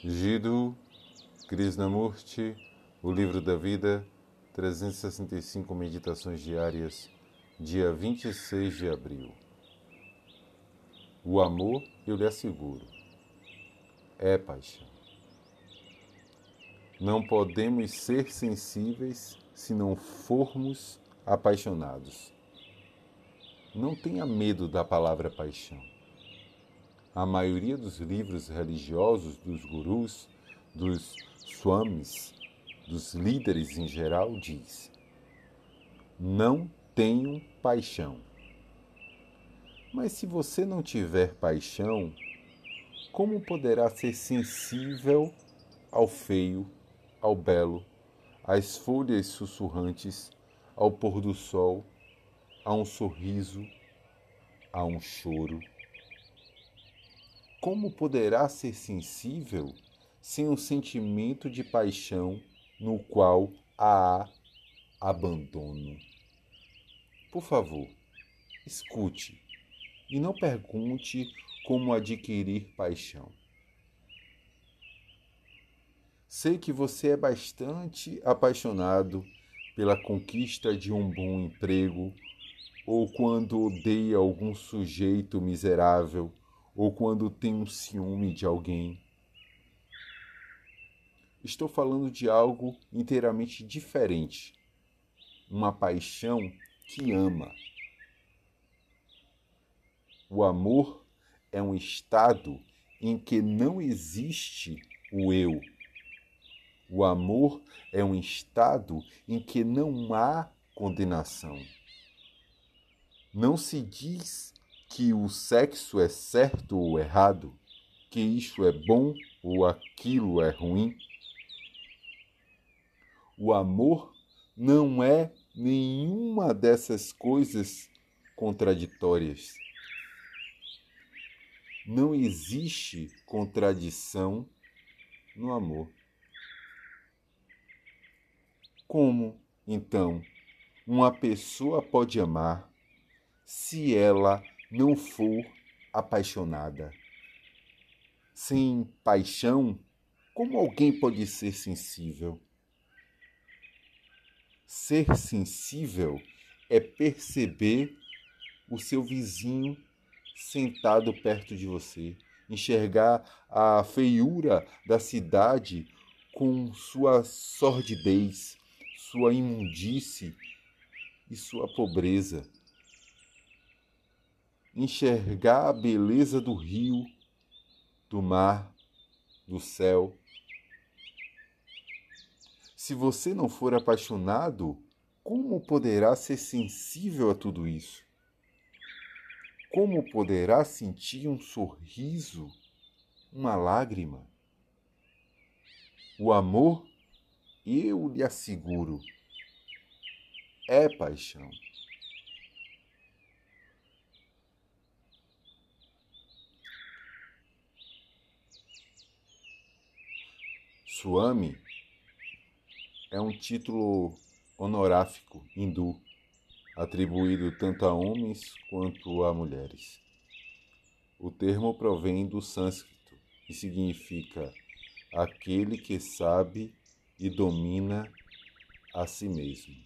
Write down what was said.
Jiddu Krishnamurti, O Livro da Vida, 365 Meditações Diárias, dia 26 de abril. O amor, eu lhe asseguro, é paixão. Não podemos ser sensíveis se não formos apaixonados. Não tenha medo da palavra paixão a maioria dos livros religiosos dos gurus, dos swamis, dos líderes em geral diz: não tenho paixão. Mas se você não tiver paixão, como poderá ser sensível ao feio, ao belo, às folhas sussurrantes, ao pôr do sol, a um sorriso, a um choro? Como poderá ser sensível sem um sentimento de paixão no qual há abandono? Por favor, escute e não pergunte como adquirir paixão. Sei que você é bastante apaixonado pela conquista de um bom emprego ou quando odeia algum sujeito miserável ou quando tem um ciúme de alguém. Estou falando de algo inteiramente diferente. Uma paixão que ama. O amor é um estado em que não existe o eu. O amor é um estado em que não há condenação. Não se diz que o sexo é certo ou errado, que isto é bom ou aquilo é ruim. O amor não é nenhuma dessas coisas contraditórias. Não existe contradição no amor. Como, então, uma pessoa pode amar se ela não for apaixonada. Sem paixão, como alguém pode ser sensível? Ser sensível é perceber o seu vizinho sentado perto de você, enxergar a feiura da cidade com sua sordidez, sua imundície e sua pobreza enxergar a beleza do rio, do mar, do céu. Se você não for apaixonado, como poderá ser sensível a tudo isso? Como poderá sentir um sorriso, uma lágrima? O amor, eu lhe asseguro, é paixão. Swami é um título honoráfico hindu, atribuído tanto a homens quanto a mulheres. O termo provém do sânscrito e significa aquele que sabe e domina a si mesmo.